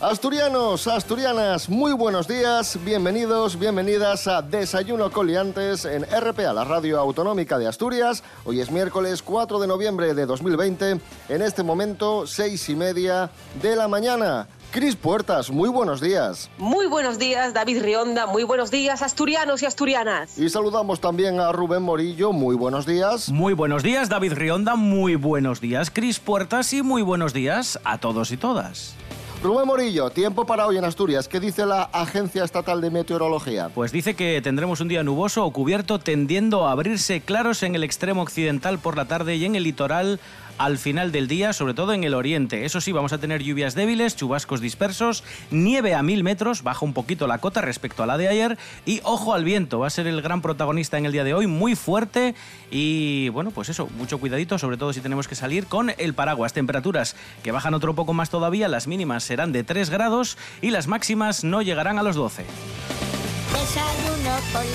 Asturianos, asturianas, muy buenos días, bienvenidos, bienvenidas a Desayuno Coliantes en RPA, la radio autonómica de Asturias. Hoy es miércoles 4 de noviembre de 2020, en este momento seis y media de la mañana. Cris Puertas, muy buenos días. Muy buenos días, David Rionda, muy buenos días, asturianos y asturianas. Y saludamos también a Rubén Morillo, muy buenos días. Muy buenos días, David Rionda, muy buenos días, Cris Puertas y muy buenos días a todos y todas. Rubén Morillo, tiempo para hoy en Asturias. ¿Qué dice la Agencia Estatal de Meteorología? Pues dice que tendremos un día nuboso o cubierto tendiendo a abrirse claros en el extremo occidental por la tarde y en el litoral al final del día, sobre todo en el oriente. Eso sí, vamos a tener lluvias débiles, chubascos dispersos, nieve a mil metros, baja un poquito la cota respecto a la de ayer y ojo al viento, va a ser el gran protagonista en el día de hoy, muy fuerte y bueno, pues eso, mucho cuidadito, sobre todo si tenemos que salir con el paraguas. Temperaturas que bajan otro poco más todavía, las mínimas serán de 3 grados y las máximas no llegarán a los 12. Desayuno con.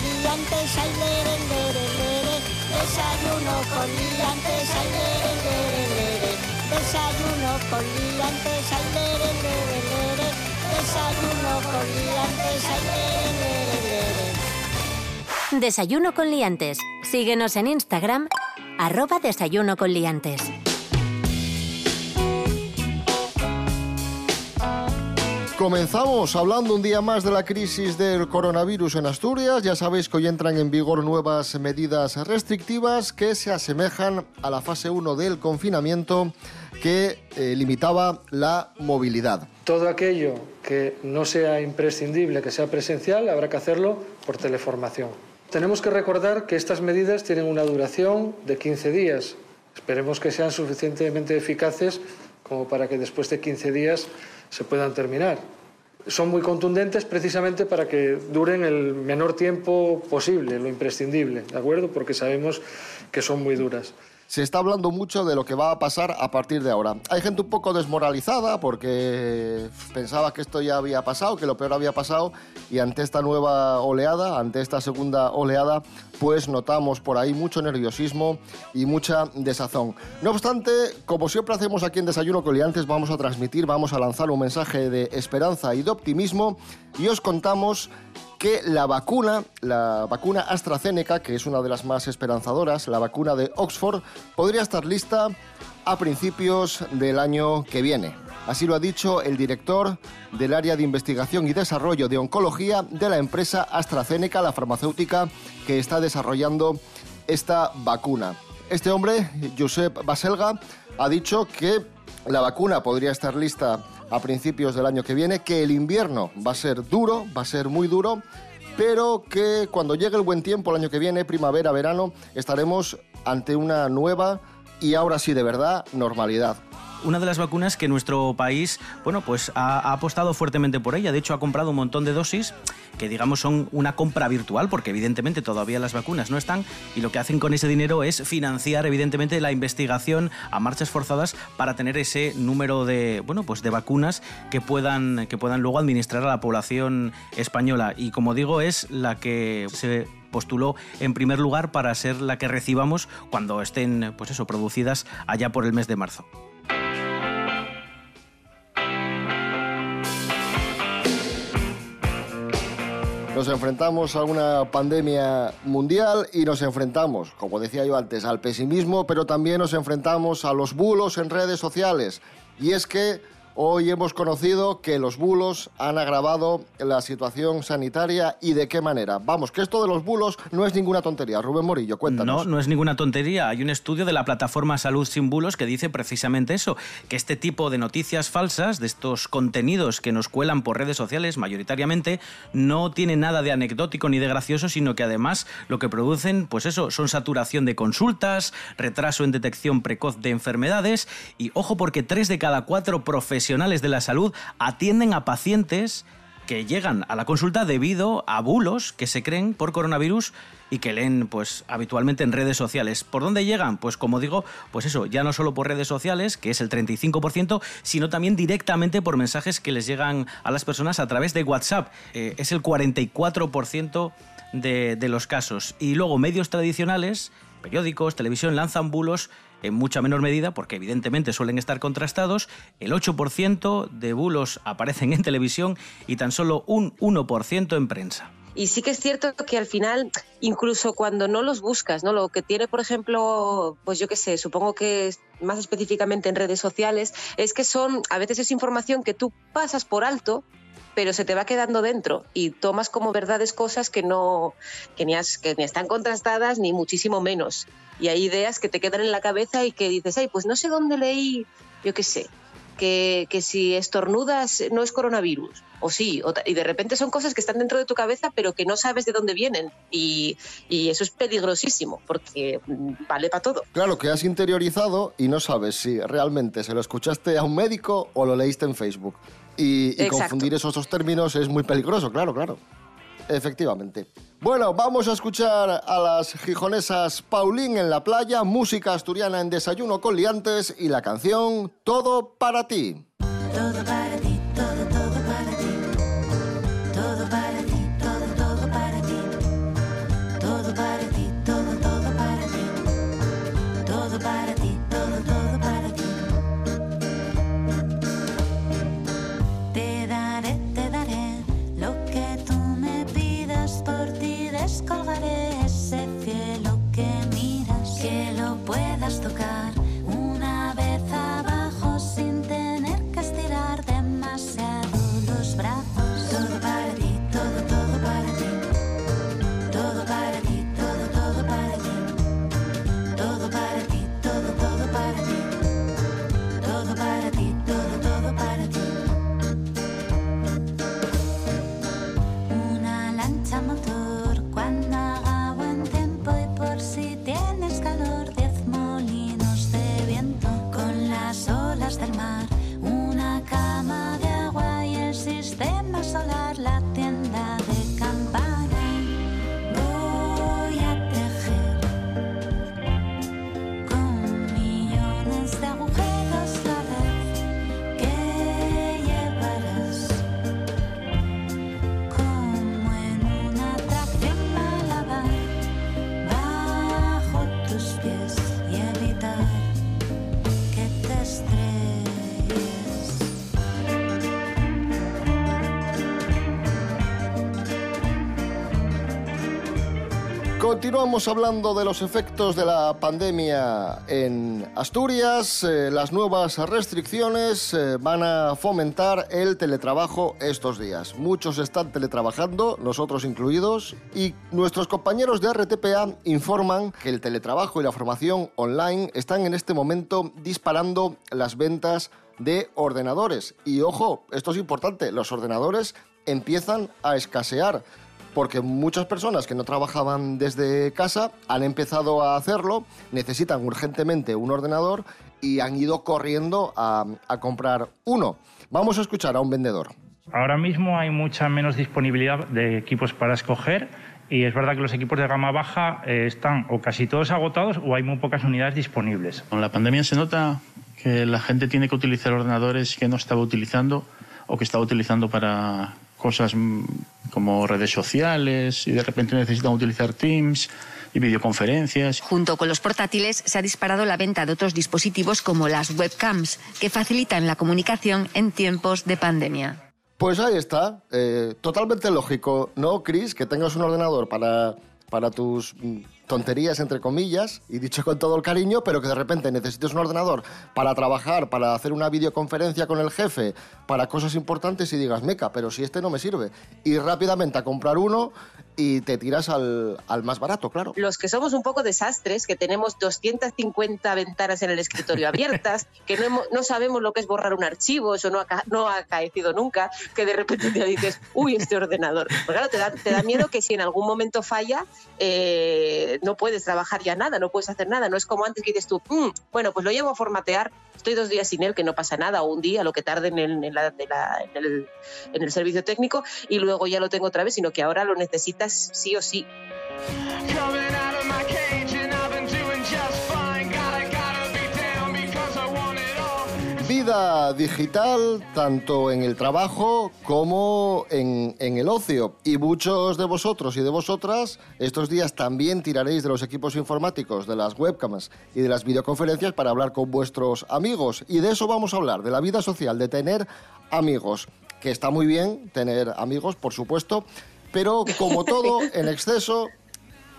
Desayuno con. Desayuno con liantes, ay, lere, lere, lere. Desayuno con liantes, ay, lere, lere, lere. Desayuno con Liantes. Síguenos en Instagram, arroba Desayuno con Liantes. Comenzamos hablando un día más de la crisis del coronavirus en Asturias. Ya sabéis que hoy entran en vigor nuevas medidas restrictivas que se asemejan a la fase 1 del confinamiento que eh, limitaba la movilidad. Todo aquello que no sea imprescindible, que sea presencial, habrá que hacerlo por teleformación. Tenemos que recordar que estas medidas tienen una duración de 15 días. Esperemos que sean suficientemente eficaces como para que después de 15 días se puedan terminar. Son muy contundentes precisamente para que duren el menor tiempo posible, lo imprescindible, ¿de acuerdo? Porque sabemos que son muy duras. Se está hablando mucho de lo que va a pasar a partir de ahora. Hay gente un poco desmoralizada porque pensaba que esto ya había pasado, que lo peor había pasado y ante esta nueva oleada, ante esta segunda oleada, pues notamos por ahí mucho nerviosismo y mucha desazón. No obstante, como siempre hacemos aquí en Desayuno Coliantes, vamos a transmitir, vamos a lanzar un mensaje de esperanza y de optimismo y os contamos que la vacuna, la vacuna AstraZeneca, que es una de las más esperanzadoras, la vacuna de Oxford, podría estar lista a principios del año que viene. Así lo ha dicho el director del área de investigación y desarrollo de oncología de la empresa AstraZeneca, la farmacéutica que está desarrollando esta vacuna. Este hombre, Josep Baselga, ha dicho que la vacuna podría estar lista a principios del año que viene, que el invierno va a ser duro, va a ser muy duro, pero que cuando llegue el buen tiempo el año que viene, primavera, verano, estaremos ante una nueva y ahora sí de verdad normalidad una de las vacunas que nuestro país, bueno, pues ha, apostado fuertemente por ella. De hecho, ha comprado un montón de dosis que, digamos, son una compra virtual, porque evidentemente todavía las vacunas no están, y lo que hacen con ese dinero es financiar, evidentemente, la investigación a marchas forzadas para tener ese número de, bueno, pues de vacunas que puedan, que puedan luego administrar a la población española. Y como digo, es la que se postuló en primer lugar para ser la que recibamos cuando estén, pues eso, producidas allá por el mes de marzo. Nos enfrentamos a una pandemia mundial y nos enfrentamos, como decía yo antes, al pesimismo, pero también nos enfrentamos a los bulos en redes sociales. Y es que Hoy hemos conocido que los bulos han agravado la situación sanitaria y de qué manera. Vamos, que esto de los bulos no es ninguna tontería. Rubén Morillo, cuéntanos. No, no es ninguna tontería. Hay un estudio de la plataforma Salud sin Bulos que dice precisamente eso, que este tipo de noticias falsas, de estos contenidos que nos cuelan por redes sociales mayoritariamente, no tiene nada de anecdótico ni de gracioso, sino que además lo que producen, pues eso, son saturación de consultas, retraso en detección precoz de enfermedades y ojo porque tres de cada cuatro profesionales profesionales de la salud atienden a pacientes que llegan a la consulta debido a bulos que se creen por coronavirus y que leen pues habitualmente en redes sociales. ¿Por dónde llegan? Pues como digo, pues eso, ya no solo por redes sociales, que es el 35%, sino también directamente por mensajes que les llegan a las personas a través de WhatsApp. Eh, es el 44% de, de los casos. Y luego medios tradicionales, periódicos, televisión, lanzan bulos en mucha menor medida, porque evidentemente suelen estar contrastados, el 8% de bulos aparecen en televisión y tan solo un 1% en prensa. Y sí que es cierto que al final, incluso cuando no los buscas, ¿no? Lo que tiene, por ejemplo, pues yo qué sé, supongo que más específicamente en redes sociales, es que son, a veces es información que tú pasas por alto pero se te va quedando dentro y tomas como verdades cosas que no que ni, que ni están contrastadas ni muchísimo menos. Y hay ideas que te quedan en la cabeza y que dices, ay, pues no sé dónde leí, yo qué sé, que, que si estornudas no es coronavirus, o sí, y de repente son cosas que están dentro de tu cabeza pero que no sabes de dónde vienen y, y eso es peligrosísimo porque mm, vale para todo. Claro, que has interiorizado y no sabes si realmente se lo escuchaste a un médico o lo leíste en Facebook. Y, y confundir esos dos términos es muy peligroso, claro, claro. Efectivamente. Bueno, vamos a escuchar a las gijonesas Paulín en la playa, música asturiana en desayuno con liantes y la canción Todo para ti. Continuamos hablando de los efectos de la pandemia en Asturias. Eh, las nuevas restricciones eh, van a fomentar el teletrabajo estos días. Muchos están teletrabajando, nosotros incluidos, y nuestros compañeros de RTPA informan que el teletrabajo y la formación online están en este momento disparando las ventas de ordenadores. Y ojo, esto es importante, los ordenadores empiezan a escasear porque muchas personas que no trabajaban desde casa han empezado a hacerlo, necesitan urgentemente un ordenador y han ido corriendo a, comprar uno. Vamos a escuchar a un vendedor. Ahora mismo hay mucha menos disponibilidad de equipos para escoger y es verdad que los equipos de gama baja eh, están o casi todos agotados o hay muy pocas unidades disponibles. Con la pandemia se nota que la gente tiene que utilizar ordenadores que no estaba utilizando o que estaba utilizando para cosas como redes sociales y de repente necesitan utilizar Teams y videoconferencias. Junto con los portátiles se ha disparado la venta de otros dispositivos como las webcams, que facilitan la comunicación en tiempos de pandemia. Pues ahí está, eh, totalmente lógico, ¿no, Chris? Que tengas un ordenador para, para tus mm, tonterías, entre comillas, y dicho con todo el cariño, pero que de repente necesites un ordenador para trabajar, para hacer una videoconferencia con el jefe, para cosas importantes y digas, meca, pero si este no me sirve. Y rápidamente a comprar uno y te tiras al, al, más barato, claro. Los que somos un poco desastres, que tenemos 250 ventanas en el escritorio abiertas, que no, no sabemos lo que es borrar un archivo, eso no ha, no ha acaecido nunca, que de repente te dices, uy, este ordenador. Porque claro, te da, te da miedo que si en algún momento falla, eh, no puedes trabajar ya nada, no puedes hacer nada. No es como antes que dices tú, mm, bueno, pues lo llevo a formatear estoy dos días sin él, que no pasa nada, o un día, lo que tarde en el, en la- de la- en el- en el servicio técnico, y luego ya lo tengo otra vez, sino que ahora lo necesitas sí o sí. Vida digital tanto en el trabajo como en, en el ocio. Y muchos de vosotros y de vosotras estos días también tiraréis de los equipos informáticos, de las webcams y de las videoconferencias para hablar con vuestros amigos. Y de eso vamos a hablar, de la vida social, de tener amigos. Que está muy bien tener amigos, por supuesto, pero como todo en exceso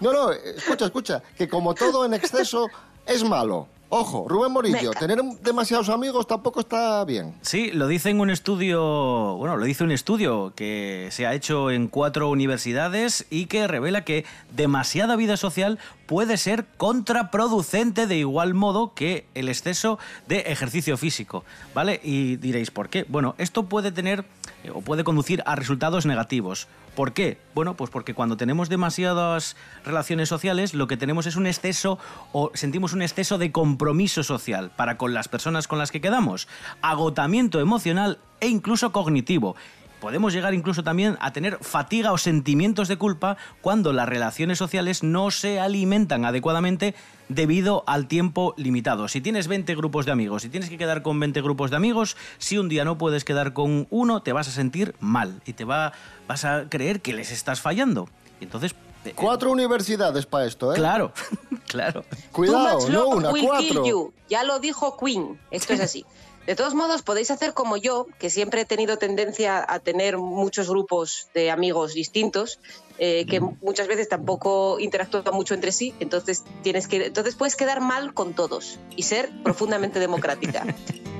no, no, escucha, escucha, que como todo en exceso es malo. Ojo, Rubén Morillo, tener demasiados amigos tampoco está bien. Sí, lo dice en un estudio, bueno, lo dice un estudio que se ha hecho en cuatro universidades y que revela que demasiada vida social puede ser contraproducente de igual modo que el exceso de ejercicio físico, ¿vale? Y diréis, ¿por qué? Bueno, esto puede tener eh, o puede conducir a resultados negativos. ¿Por qué? Bueno, pues porque cuando tenemos demasiadas relaciones sociales, lo que tenemos es un exceso o sentimos un exceso de compromiso social para con las personas con las que quedamos, agotamiento emocional e incluso cognitivo. Podemos llegar incluso también a tener fatiga o sentimientos de culpa cuando las relaciones sociales no se alimentan adecuadamente debido al tiempo limitado. Si tienes 20 grupos de amigos y tienes que quedar con 20 grupos de amigos, si un día no puedes quedar con uno, te vas a sentir mal y te va, vas a creer que les estás fallando. Entonces... eh, Cuatro universidades para esto, ¿eh? Claro, claro. Cuidado, no una, cuatro. you. Ya lo dijo Queen. Esto es así. De todos modos, podéis hacer como yo, que siempre he tenido tendencia a tener muchos grupos de amigos distintos, eh, que muchas veces tampoco interactúan mucho entre sí. Entonces tienes que, entonces puedes quedar mal con todos y ser profundamente democrática.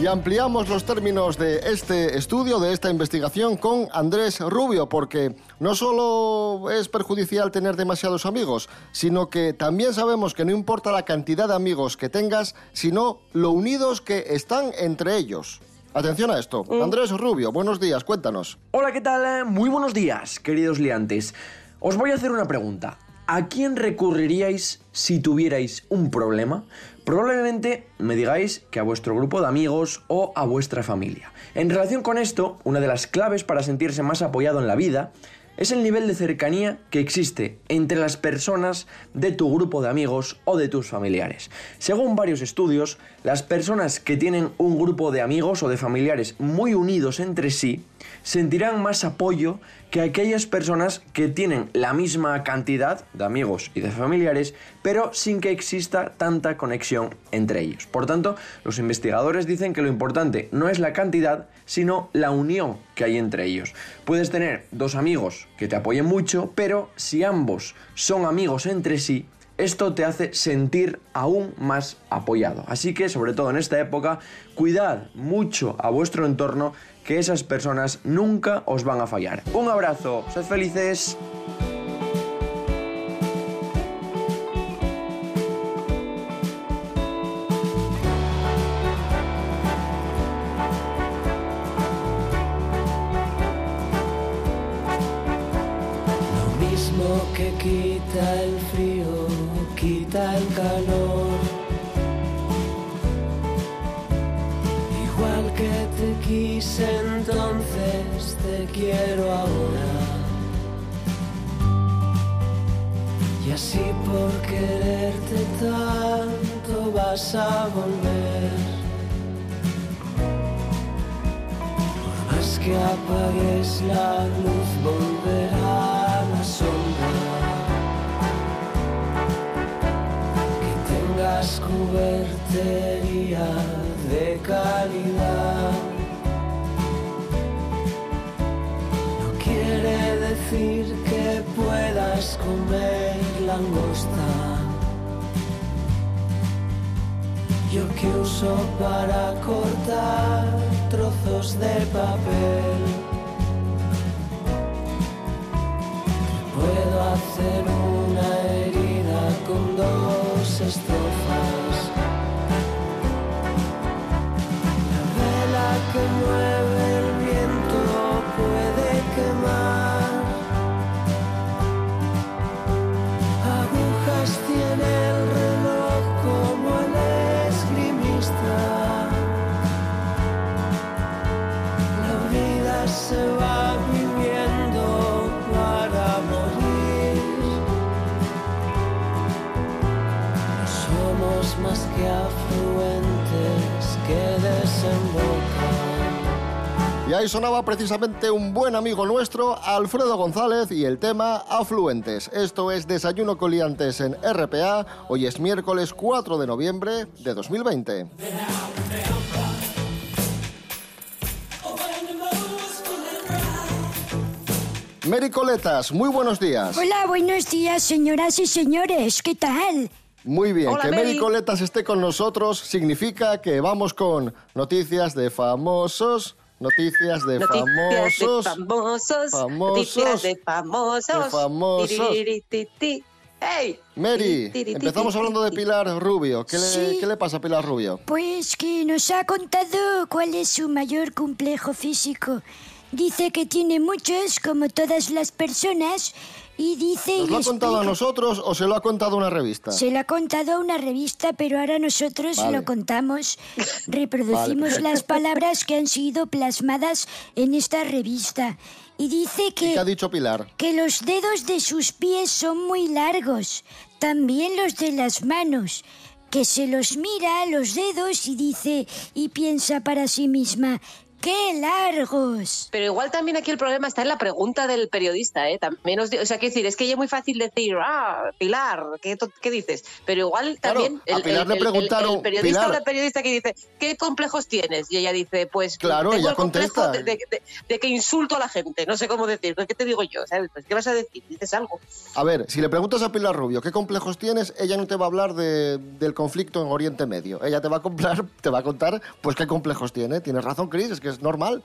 Y ampliamos los términos de este estudio, de esta investigación, con Andrés Rubio, porque no solo es perjudicial tener demasiados amigos, sino que también sabemos que no importa la cantidad de amigos que tengas, sino lo unidos que están entre ellos. Atención a esto. Andrés Rubio, buenos días, cuéntanos. Hola, ¿qué tal? Muy buenos días, queridos liantes. Os voy a hacer una pregunta. ¿A quién recurriríais si tuvierais un problema? Probablemente me digáis que a vuestro grupo de amigos o a vuestra familia. En relación con esto, una de las claves para sentirse más apoyado en la vida es el nivel de cercanía que existe entre las personas de tu grupo de amigos o de tus familiares. Según varios estudios, las personas que tienen un grupo de amigos o de familiares muy unidos entre sí sentirán más apoyo que aquellas personas que tienen la misma cantidad de amigos y de familiares, pero sin que exista tanta conexión entre ellos. Por tanto, los investigadores dicen que lo importante no es la cantidad, sino la unión que hay entre ellos. Puedes tener dos amigos que te apoyen mucho, pero si ambos son amigos entre sí, esto te hace sentir aún más apoyado. Así que, sobre todo en esta época, cuidad mucho a vuestro entorno, que esas personas nunca os van a fallar. Un abrazo, sed felices. Apagues la luz, volverá la sombra. Que tengas cubertería de calidad. No quiere decir que puedas comer langosta. Yo que uso para cortar trozos de papel. Hacer una herida con dos estrofas. La vela que mueve que afluentes que desembocan. Y ahí sonaba precisamente un buen amigo nuestro, Alfredo González, y el tema Afluentes. Esto es Desayuno Coliantes en RPA. Hoy es miércoles 4 de noviembre de 2020. Mary Coletas, muy buenos días. Hola, buenos días, señoras y señores. ¿Qué tal? Muy bien, Hola, que Mary Mary. Coletas esté con nosotros significa que vamos con noticias de famosos, noticias de Noticias famosos. de famosos. famosos, Noticias de famosos. de famosos. Tirirititi. ¡Ey! Mary, Tiri, tiri, empezamos tiri, hablando de. Pilar Rubio. ¿Qué le, Sí. qué le pasa a Pilar Rubio? Pues que nos ha contado cuál es su mayor complejo físico. Dice que tiene muchos, como todas las personas, y dice... y ¿Nos lo ha contado a nosotros o se lo ha contado a una revista? Se lo ha contado a una revista, pero ahora nosotros Vale. lo contamos. Reproducimos Vale. las palabras que han sido plasmadas en esta revista. Y dice ¿Y qué que, ha dicho Pilar? que los dedos de sus pies son muy largos, también los de las manos. Que se los mira los dedos y dice y piensa para sí misma, ¡qué largos! Pero igual también aquí el problema está en la pregunta del periodista, ¿eh? También os digo- o sea, quiero decir, es que ya es muy fácil decir, ah, Pilar, ¿qué, dices? Pero igual Claro, también a Pilar le preguntaron, el periodista Pilar. o la periodista que dice, ¿qué complejos tienes? Y ella dice, pues Claro, tengo ella el contesta. de, de- de- de que insulto a la gente, no sé cómo decir, ¿qué te digo yo? ¿Sabes? Pues, ¿Qué vas a decir? Dices algo. A ver, si le preguntas a Pilar Rubio qué complejos tienes, ella no te va a hablar de- del conflicto en Oriente Medio. Ella te va a comprar, te va a contar, pues qué complejos tiene. Tienes razón, Chris, es que es normal.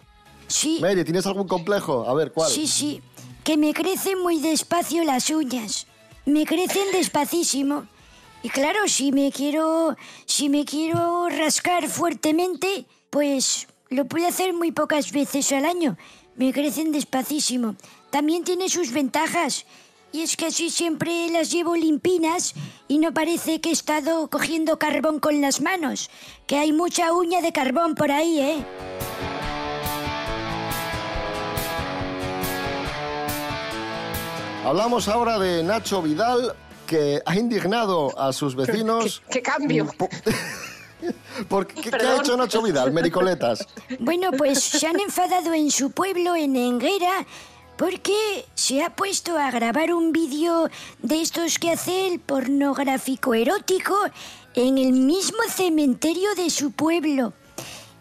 Sí. Mary, ¿tienes algún complejo? A ver, ¿cuál? Sí, sí. Que me crecen muy despacio las uñas. Me crecen despacísimo. Y claro, si me quiero. Si me quiero rascar fuertemente, pues lo puedo hacer muy pocas veces al año. Me crecen despacísimo. También tiene sus ventajas. Y es que así siempre las llevo limpinas y no parece que he estado cogiendo carbón con las manos. Que hay mucha uña de carbón por ahí, ¿eh? Hablamos ahora de Nacho Vidal, que ha indignado a sus vecinos. ¿Qué, qué cambio? ¿Por qué, ¿Qué ha hecho Nacho Vidal, Mericoletas? Bueno, pues se han enfadado en su pueblo, en Enguera, porque se ha puesto a grabar un vídeo de estos que hace el pornográfico erótico en el mismo cementerio de su pueblo.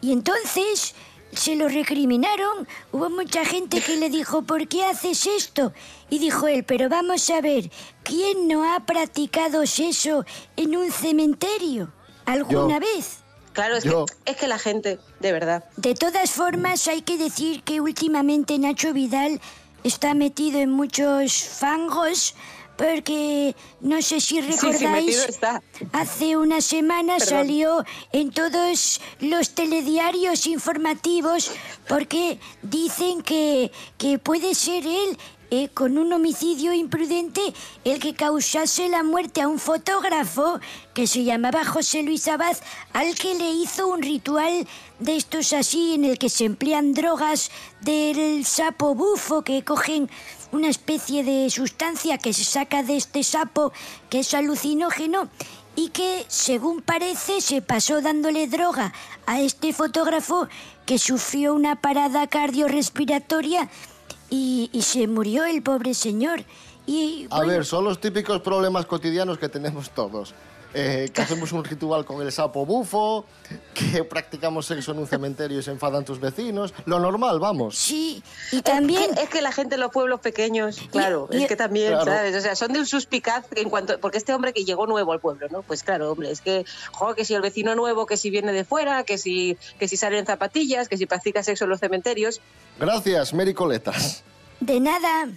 Y entonces se lo recriminaron. Hubo mucha gente que le dijo, ¿por qué haces esto? Y dijo él, pero vamos a ver, ¿quién no ha practicado eso en un cementerio? ¿Alguna Yo. vez? Claro, es Yo- que, es que la gente, de verdad. De todas formas, hay que decir que últimamente Nacho Vidal está metido en muchos fangos porque no sé si Sí, sí, recordáis, está. hace una semana Perdón. salió en todos los telediarios informativos porque dicen que, que puede ser él eh, con un homicidio imprudente el que causase la muerte a un fotógrafo que se llamaba José Luis Abad, al que le hizo un ritual de estos así en el que se emplean drogas del sapo bufo que cogen una especie de sustancia que se saca de este sapo que es alucinógeno y que, según parece, se pasó dándole droga a este fotógrafo que sufrió una parada cardiorrespiratoria y, y se murió el pobre señor. Y, A ver, son los típicos problemas cotidianos que tenemos todos. Eh, que hacemos un ritual con el sapo bufo, que practicamos sexo en un cementerio y se enfadan tus vecinos. Lo normal, vamos. Sí, y también... Es que, es que la gente en los pueblos pequeños, claro, y- es que también, Claro. ¿sabes? O sea, son de un suspicaz en cuanto. Porque este hombre que llegó nuevo al pueblo, ¿no? Pues claro, hombre, es que, joder, que si el vecino nuevo, que si viene de fuera, que si, que si sale en zapatillas, que si practica sexo en los cementerios. Gracias, Mary Coletas. De nada.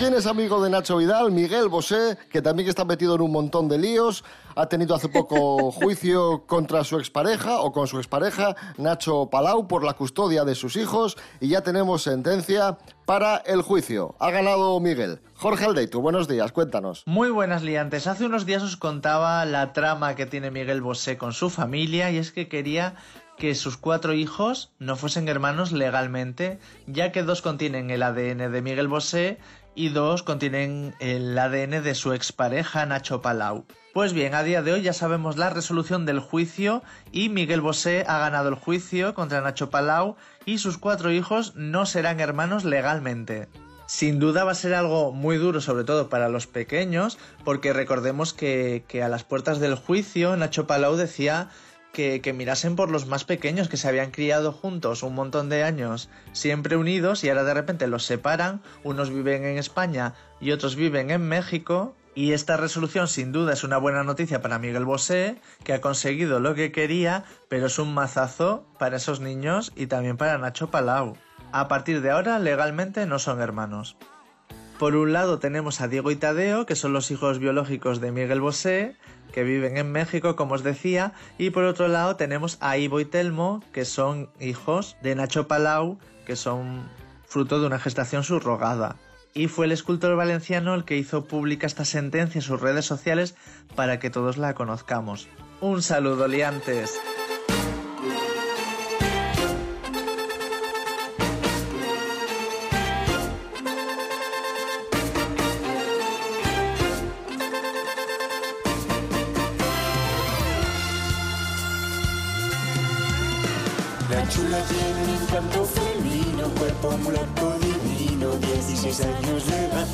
¿Quién es amigo de Nacho Vidal? Miguel Bosé, que también está metido en un montón de líos. Ha tenido hace poco juicio contra su expareja o con su expareja, Nacho Palau, por la custodia de sus hijos. Y ya tenemos sentencia para el juicio. Ha ganado Miguel. Jorge Aldeitu, buenos días, cuéntanos. Muy buenas liantes. Hace unos días os contaba la trama que tiene Miguel Bosé con su familia y es que quería que sus cuatro hijos no fuesen hermanos legalmente, ya que dos contienen el ADN de Miguel Bosé y dos contienen el ADN de su expareja Nacho Palau. Pues bien, a día de hoy ya sabemos la resolución del juicio y Miguel Bosé ha ganado el juicio contra Nacho Palau y sus cuatro hijos no serán hermanos legalmente. Sin duda va a ser algo muy duro, sobre todo para los pequeños, porque recordemos que, que a las puertas del juicio Nacho Palau decía que, mirasen por los más pequeños que se habían criado juntos un montón de años, siempre unidos, y ahora de repente los separan, unos viven en España y otros viven en México, y esta resolución sin duda es una buena noticia para Miguel Bosé, que ha conseguido lo que quería, pero es un mazazo para esos niños y también para Nacho Palau. A partir de ahora legalmente no son hermanos. Por un lado tenemos a Diego y Tadeo, que son los hijos biológicos de Miguel Bosé, que viven en México, como os decía, y por otro lado tenemos a Ivo y Telmo, que son hijos de Nacho Palau, que son fruto de una gestación subrogada. Y fue el escultor valenciano el que hizo pública esta sentencia en sus redes sociales para que todos la conozcamos. Un saludo, liantes. La chula tiene un encanto femenino, cuerpo mulato divino, 16 años de edad.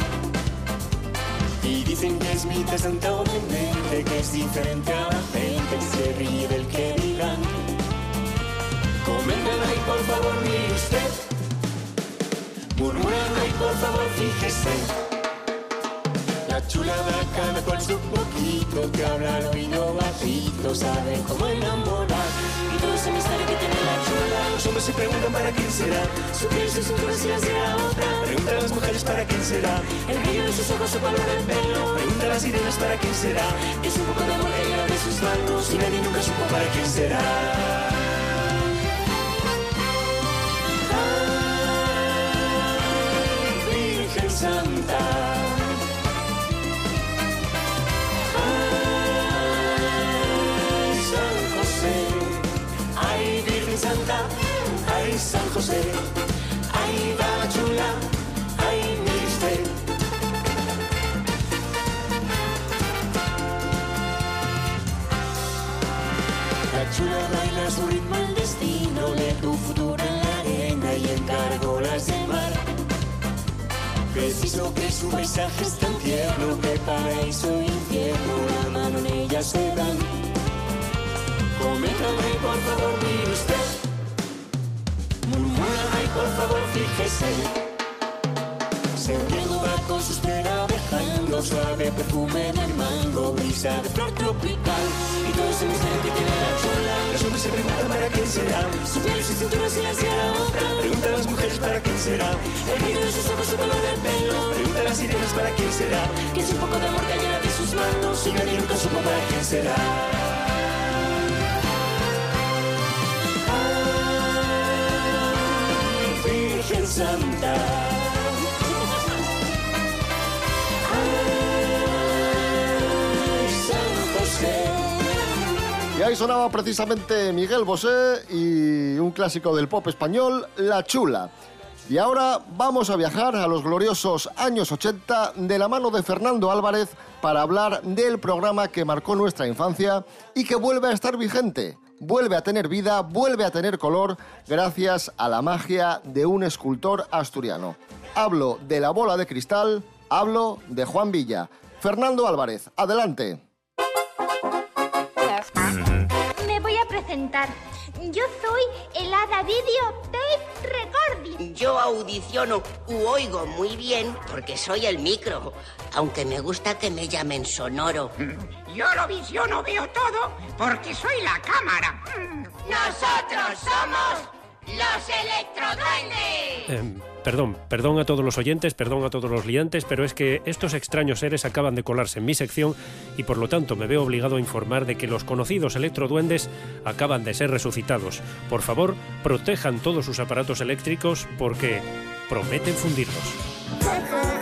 Y dicen que es mitad santa o demente, que es diferente a la gente, que se ríe del que digan. Comenten ahí, por favor, mire usted. Murmuran ahí, por favor, fíjese. La chula da cada cual su poquito, que habla al oído bajito, sabe cómo enamorar. Y todo ese misterio que tiene la chula, los hombres se preguntan para quién será. Su piel, su cintura, si la será otra. Preguntan a las mujeres para quién será. El brillo de sus ojos, su color del pelo. Pregunta a las sirenas para quién será. Es un poco de lleva de sus manos y nadie nunca supo para quién será. Santa. San José, ay va la chula, ay mire. La chula baila su ritmo al destino, lee tu futuro en la arena y encargó las de mar. Preciso que su paisaje es tan tierno que paraíso e infierno la mano en ella se dan. Coméntame por favor, mire usted. Por favor, fíjese. Serpiendo va con sus dejando suave perfume de mango, brisa de flor tropical. Y todo ese misterio que tiene la chula. Los hombres se preguntan para quién será. Su piel y su cintura si será otra. Pregunta a las mujeres para quién será. El brillo de sus ojos, su color del pelo. Pregunta a las sirenas para quién será. Que es un poco de amor llena de sus manos. Y nadie nunca supo para quién será. Ahí sonaba precisamente Miguel Bosé y un clásico del pop español, La Chula. Y ahora vamos a viajar a los gloriosos años 80 de la mano de Fernando Álvarez para hablar del programa que marcó nuestra infancia y que vuelve a estar vigente, vuelve a tener vida, vuelve a tener color gracias a la magia de un escultor asturiano. Hablo de la bola de cristal, hablo de Juan Villa. Fernando Álvarez, adelante. Yo soy el Hada Video Tape Recording. Yo audiciono u oigo muy bien porque soy el micro, aunque me gusta que me llamen sonoro. Yo lo visiono, veo todo, porque soy la cámara. Nosotros somos los electroduendes. Em, perdón, perdón a todos los oyentes, perdón a todos los liantes, pero es que estos extraños seres acaban de colarse en mi sección y por lo tanto me veo obligado a informar de que los conocidos electroduendes acaban de ser resucitados. Por favor, protejan todos sus aparatos eléctricos porque prometen fundirlos.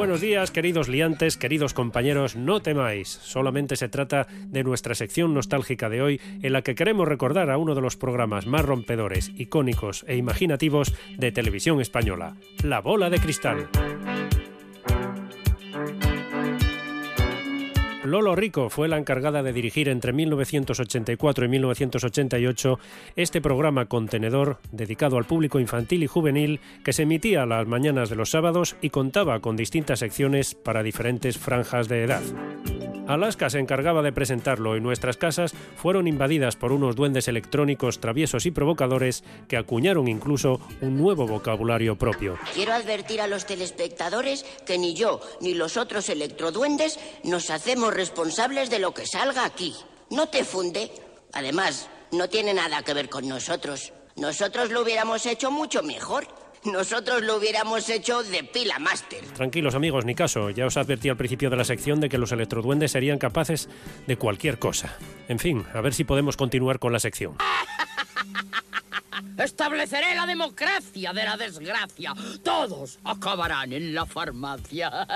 Buenos días, queridos liantes, queridos compañeros, no temáis. Solamente se trata de nuestra sección nostálgica de hoy, en la que queremos recordar a uno de los programas más rompedores, icónicos e imaginativos de televisión española, La Bola de Cristal. Lolo Rico fue la encargada de dirigir entre 1984 y 1988 este programa contenedor dedicado al público infantil y juvenil que se emitía a las mañanas de los sábados y contaba con distintas secciones para diferentes franjas de edad. Alaska se encargaba de presentarlo y nuestras casas fueron invadidas por unos duendes electrónicos traviesos y provocadores que acuñaron incluso un nuevo vocabulario propio. Quiero advertir a los telespectadores que ni yo ni los otros electroduendes nos hacemos responsables de lo que salga aquí. No te funde. Además, no tiene nada que ver con nosotros. Nosotros lo hubiéramos hecho mucho mejor. Nosotros lo hubiéramos hecho de pila máster. Tranquilos amigos, ni caso, ya os advertí al principio de la sección de que los electroduendes serían capaces de cualquier cosa. En fin, a ver si podemos continuar con la sección. Estableceré la democracia de la desgracia. Todos acabarán en la farmacia.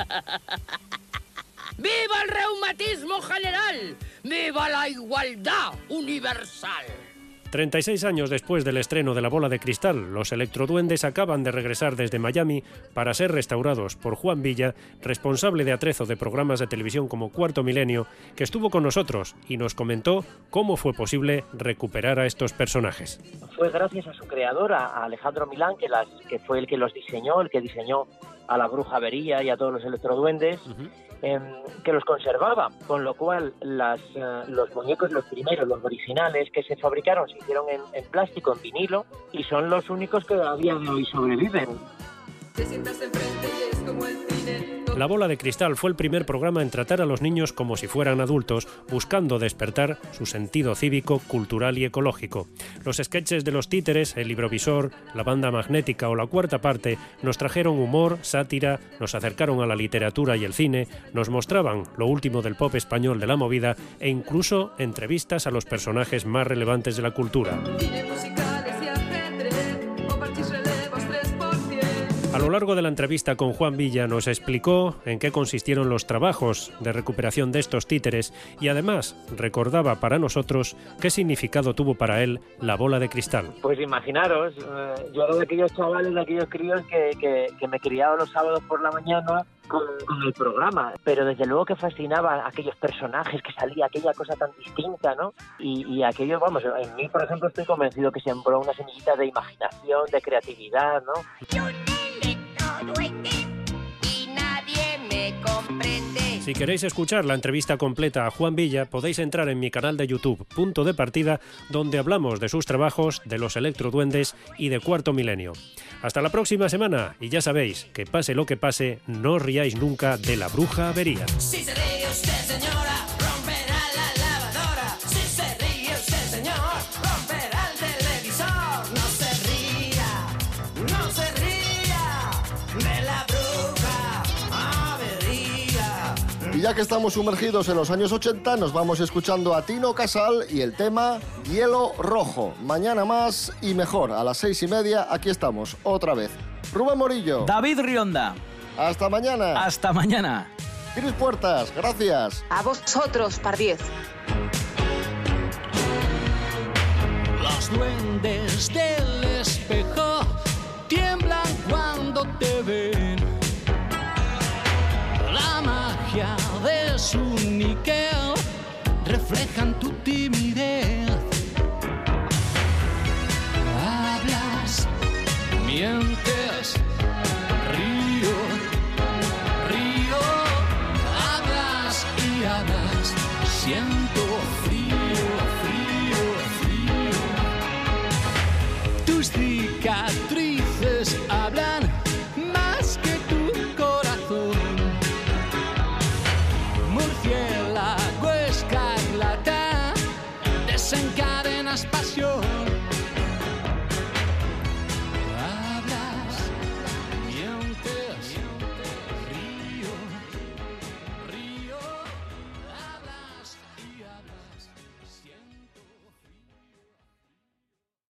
¡Viva el reumatismo general! ¡Viva la igualdad universal! 36 años después del estreno de La Bola de Cristal, los electroduendes acaban de regresar desde Miami para ser restaurados por Juan Villa, responsable de atrezo de programas de televisión como Cuarto Milenio, que estuvo con nosotros y nos comentó cómo fue posible recuperar a estos personajes. Fue gracias a su creador, a Alejandro Milán, que, que fue el que los diseñó, el que diseñó a la bruja Avería y a todos los electroduendes, em, que los conservaba, con lo cual las, eh, los muñecos, los primeros, los originales que se fabricaron, se hicieron en, en plástico, en vinilo, y son los únicos que a día de hoy sobreviven. La Bola de Cristal fue el primer programa en tratar a los niños como si fueran adultos, buscando despertar su sentido cívico, cultural y ecológico. Los sketches de los títeres, el librovisor, la banda magnética o la cuarta parte nos trajeron humor, sátira, nos acercaron a la literatura y el cine, nos mostraban lo último del pop español de la movida e incluso entrevistas a los personajes más relevantes de la cultura. A lo largo de la entrevista con Juan Villa nos explicó en qué consistieron los trabajos de recuperación de estos títeres y además recordaba para nosotros qué significado tuvo para él la bola de cristal. Pues imaginaros, eh, yo era de aquellos chavales, de aquellos críos que, que, que me criaba los sábados por la mañana con, con el programa, pero desde luego que fascinaba aquellos personajes, que salía aquella cosa tan distinta, ¿no? Y, y aquello, vamos, en mí, por ejemplo, estoy convencido que sembró una semillita de imaginación, de creatividad, ¿no? Si queréis escuchar la entrevista completa a Juan Villa, podéis entrar en mi canal de YouTube, Punto de Partida, donde hablamos de sus trabajos, de los electroduendes y de Cuarto Milenio. Hasta la próxima semana, y ya sabéis, que pase lo que pase, no os riáis nunca de la bruja avería. Si se ríe usted, señora, ya que estamos sumergidos en los años 80, nos vamos escuchando a Tino Casal y el tema Hielo Rojo. Mañana más y mejor. A las seis y media, aquí estamos, otra vez. Rubén Morillo. David Rionda. Hasta mañana. Hasta mañana. Cris Puertas, gracias. A vosotros, par 10. Los duendes del espejo tiemblan